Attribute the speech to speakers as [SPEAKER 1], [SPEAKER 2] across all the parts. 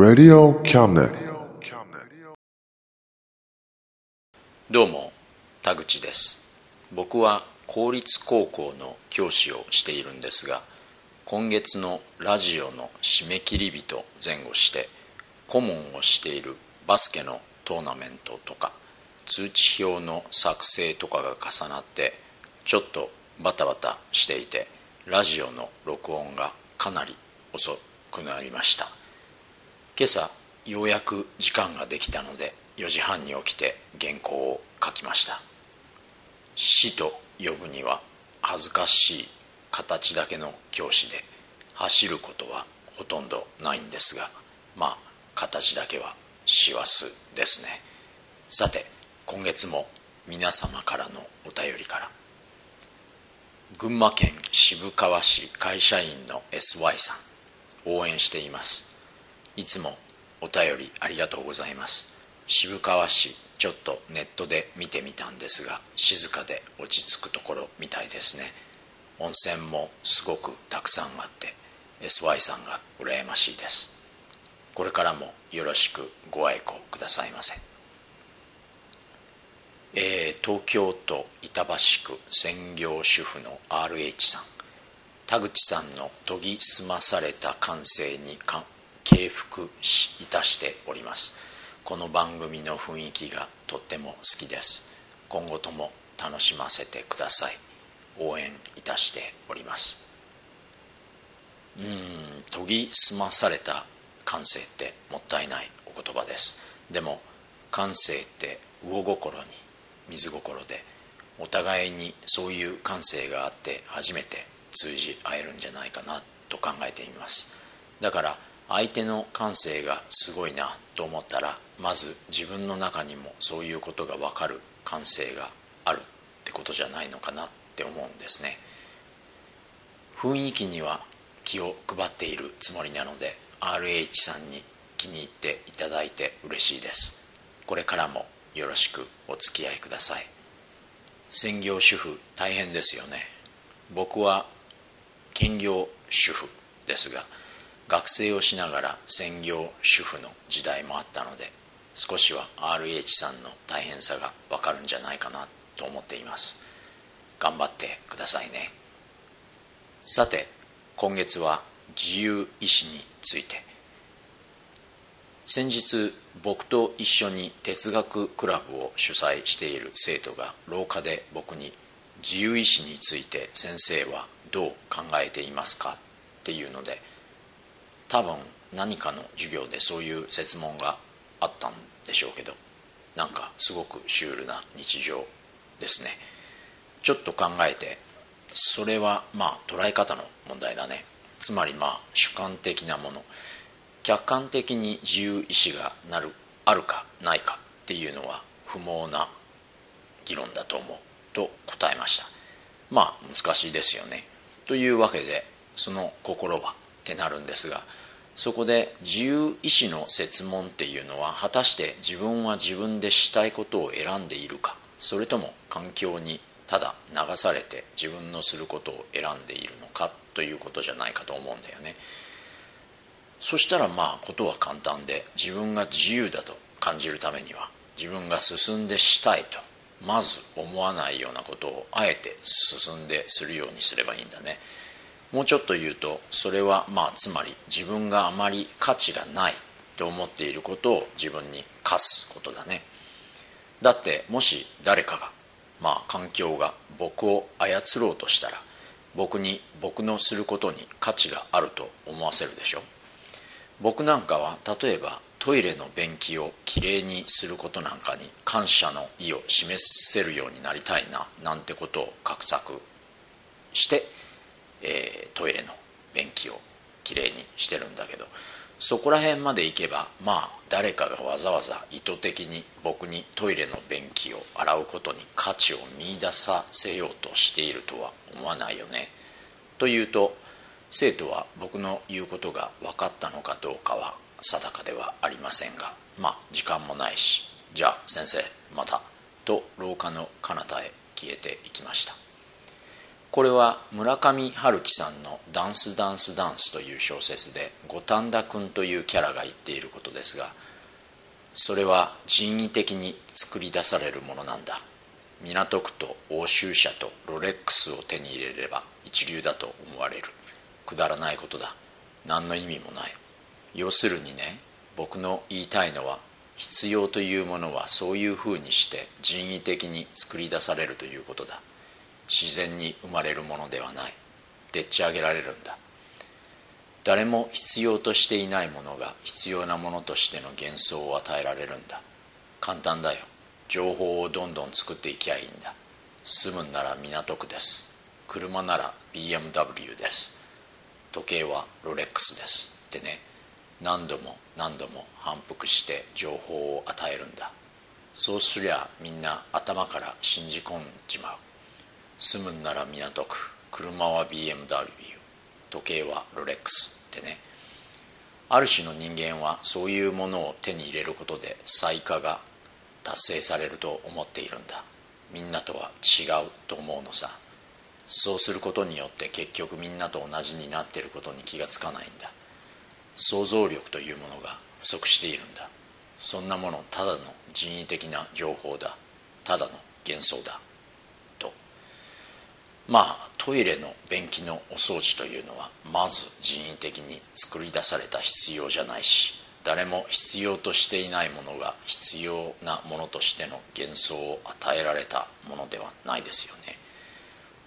[SPEAKER 1] Radio Cabinet.
[SPEAKER 2] どうも田口です僕は公立高校の教師をしているんですが今月のラジオの締め切り日と前後して顧問をしているバスケのトーナメントとか通知表の作成とかが重なってちょっとバタバタしていてラジオの録音がかなり遅くなりました今朝ようやく時間ができたので4時半に起きて原稿を書きました。死と呼ぶには恥ずかしい形だけの教師で走ることはほとんどないんですがまあ形だけは師走ですね。さて今月も皆様からのお便りから。群馬県渋川市会社員の SY さん応援しています。いつもお便りありがとうございます。渋川市ちょっとネットで見てみたんですが静かで落ち着くところみたいですね。温泉もすごくたくさんあって SY さんが羨ましいです。これからもよろしくご愛顧くださいませ。えー東京都板橋区専業主婦の RH さん。田口さんの研ぎ澄まされた感性にか敬服しいたしております。この番組の雰囲気がとっても好きです。今後とも楽しませてください。応援いたしております。うん研ぎ澄まされた感性ってもったいないお言葉です。でも感性って魚心に水心でお互いにそういう感性があって初めて通じ合えるんじゃないかなと考えています。だから相手の感性がすごいなと思ったらまず自分の中にもそういうことが分かる感性があるってことじゃないのかなって思うんですね。雰囲気には気を配っているつもりなので RH さんに気に入っていただいて嬉しいです。これからもよろしくお付き合いください。専業主婦大変ですよね。僕は兼業主婦ですが学生をしながら専業主婦の時代もあったので少しは RH さんの大変さがわかるんじゃないかなと思っています。頑張ってくださいね。さて今月は自由意志について。先日僕と一緒に哲学クラブを主催している生徒が廊下で僕に自由意志について先生はどう考えていますかっていうので多分何かの授業でそういう設問があったんでしょうけどなんかすごくシュールな日常ですね。ちょっと考えてそれはまあ捉え方の問題だね。つまりまあ主観的なもの。客観的に自由意志がなるあるかないかっていうのは不毛な議論だと思うと答えました。まあ難しいですよね。というわけでその心はってなるんですがそこで自由意志の設問っていうのは果たして自分は自分でしたいことを選んでいるか。それとも環境にただ流されて自分のすることを選んでいるのかということじゃないかと思うんだよね。そしたらまあことは簡単で自分が自由だと感じるためには自分が進んでしたいとまず思わないようなことをあえて進んでするようにすればいいんだね。もうちょっと言うとそれはまあつまり自分があまり価値がないと思っていることを自分に課すことだね。だってもし誰かがまあ環境が僕を操ろうとしたら僕に僕のすることに価値があると思わせるでしょ。僕なんかは例えばトイレの便器をきれいにすることなんかに感謝の意を示せるようになりたいななんてことを画策してえー、トイレの便器をきれいにしてるんだけどそこら辺まで行けばまあ誰かがわざわざ意図的に僕にトイレの便器を洗うことに価値を見いださせようとしているとは思わないよね。というと生徒は僕の言うことが分かったのかどうかは定かではありませんがまあ時間もないしじゃあ先生またと廊下の彼方へ消えていきました。これは村上春樹さんの「ダンスダンスダンス」という小説で五反田君というキャラが言っていることですがそれは人為的に作り出されるものなんだ。港区と欧州車とロレックスを手に入れれば一流だと思われる。くだらないことだ。何の意味もない。要するにね僕の言いたいのは必要というものはそういうふうにして人為的に作り出されるということだ。自然に生まれるものではない。でっち上げられるんだ。誰も必要としていないものが必要なものとしての幻想を与えられるんだ。簡単だよ。情報をどんどん作っていきゃいいんだ。住むんなら港区です。車なら BMW です。時計はロレックスです。ってね何度も何度も反復して情報を与えるんだ。そうすりゃみんな頭から信じ込んじまう。住むんなら港区車は BMW 時計はロレックスってね。ある種の人間はそういうものを手に入れることで最下が達成されると思っているんだ。みんなとは違うと思うのさ。そうすることによって結局みんなと同じになっていることに気がつかないんだ。想像力というものが不足しているんだ。そんなものただの人為的な情報だ。ただの幻想だ。まあトイレの便器のお掃除というのはまず人為的に作り出された必要じゃないし誰も必要としていないものが必要なものとしての幻想を与えられたものではないですよね。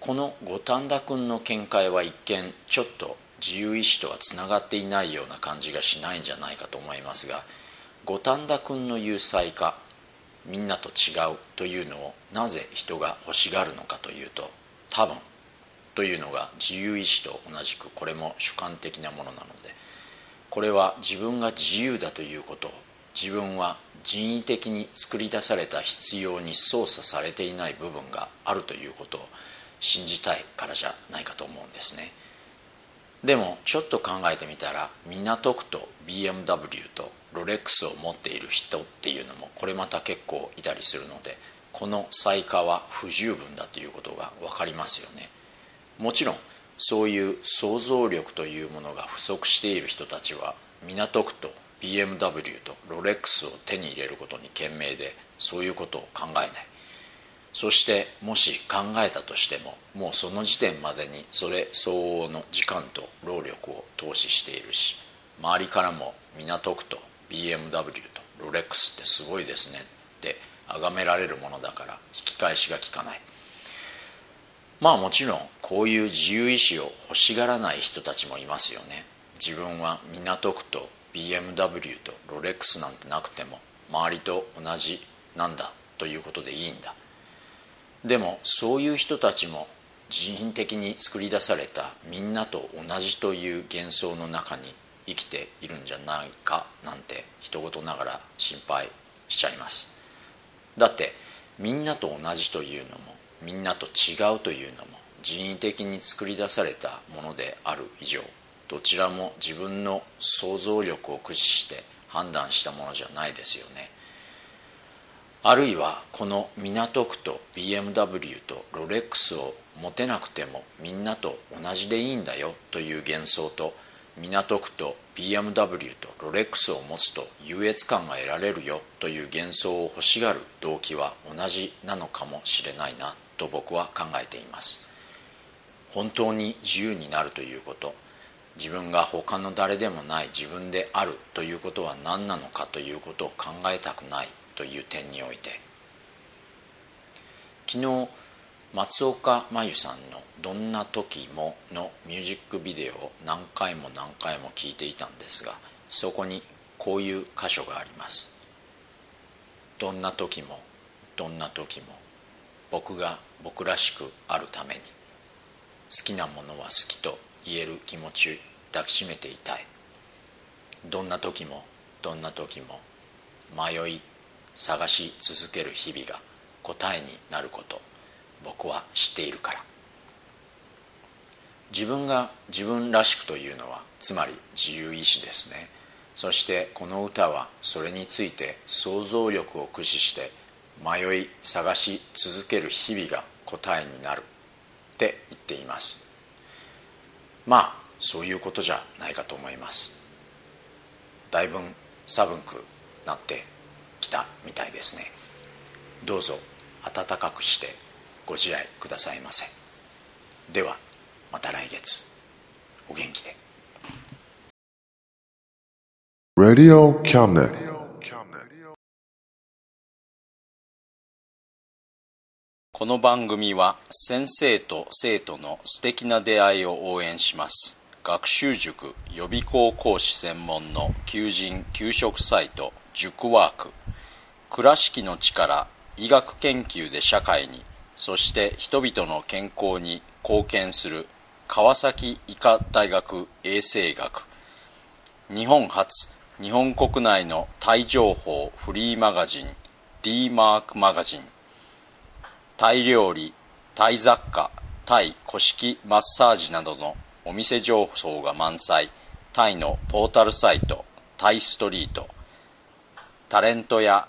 [SPEAKER 2] この五反田君の見解は一見ちょっと自由意志とはつながっていないような感じがしないんじゃないかと思いますが五反田君の言う才化みんなと違うというのをなぜ人が欲しがるのかというと多分というのが自由意志と同じくこれも主観的なものなのでこれは自分が自由だということ自分は人為的に作り出された必要に操作されていない部分があるということを信じたいからじゃないかと思うんですね。でもちょっと考えてみたら港区と BMW とロレックスを持っている人っていうのもこれまた結構いたりするのでこの細化は不十分だということが分かりますよね。もちろんそういう想像力というものが不足している人たちは港区と BMW とロレックスを手に入れることに懸命でそういうことを考えない。そしてもし考えたとしてももうその時点までにそれ相応の時間と労力を投資しているし周りからも港区と BMW とロレックスってすごいですねって崇められるものだから引き返しがきかない。まあもちろんこういう自由意志を欲しがらない人たちもいますよね。自分は港区と BMW とロレックスなんてなくても周りと同じなんだということでいいんだ。でもそういう人たちも人為的に作り出されたみんなと同じという幻想の中に生きているんじゃないかなんて人事ながら心配しちゃいます。だってみんなと同じというのもみんなと違うというのも人為的に作り出されたものである以上どちらも自分の想像力を駆使して判断したものじゃないですよね。あるいはこの港区と BMW とロレックスを持てなくてもみんなと同じでいいんだよという幻想と港区と BMW とロレックスを持つと優越感が得られるよという幻想を欲しがる動機は同じなのかもしれないなと僕は考えています。本当に自由になるということ自分が他の誰でもない自分であるということは何なのかということを考えたくないという点において昨日松岡真優さんの「どんな時も」のミュージックビデオを何回も何回も聞いていたんですがそこにこういう箇所がありますどんな時もどんな時も僕が僕らしくあるために好きなものは好きと言える気持ち抱きしめていたいどんな時もどんな時も迷い探し続ける日々が答えになること僕は知っているから。自分が自分らしくというのはつまり自由意志ですね。そしてこの歌はそれについて想像力を駆使して迷い探し続ける日々が答えになる。って言っています。まあそういうことじゃないかと思います。だいぶ寒くなってきたみたいですね。どうぞ暖かくしてご自愛くださいませ。ではまた来月。お元気で。
[SPEAKER 1] Radio Cabinet.
[SPEAKER 2] この番組は先生と生徒の素敵な出会いを応援します。学習塾予備校講師専門の求人・給食サイト塾ワーク。倉敷の力医学研究で社会にそして人々の健康に貢献する川崎医科大学衛生学。日本初日本国内のタイ情報フリーマガジン D マークマガジン。タイ料理タイ雑貨タイ古式マッサージなどのお店情報が満載。タイのポータルサイトタイストリート。タレントや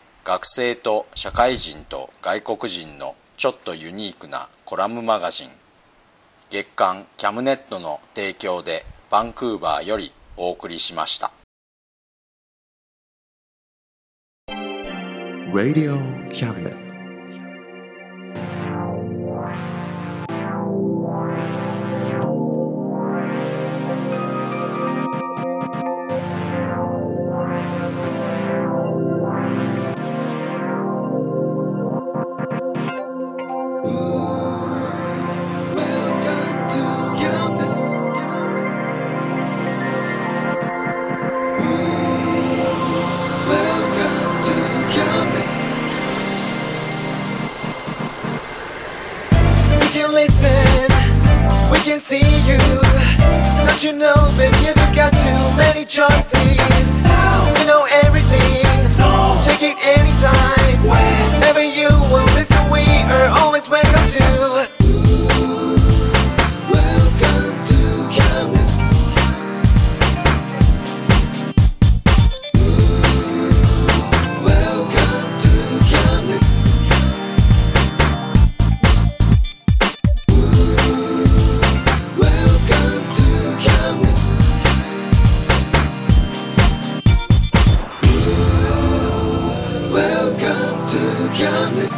[SPEAKER 2] 学生と社会人と外国人のちょっとユニークなコラムマガジン月刊キャムネットの提供でバンクーバーよりお送りしました
[SPEAKER 1] Radio Cabinet.
[SPEAKER 3] coming.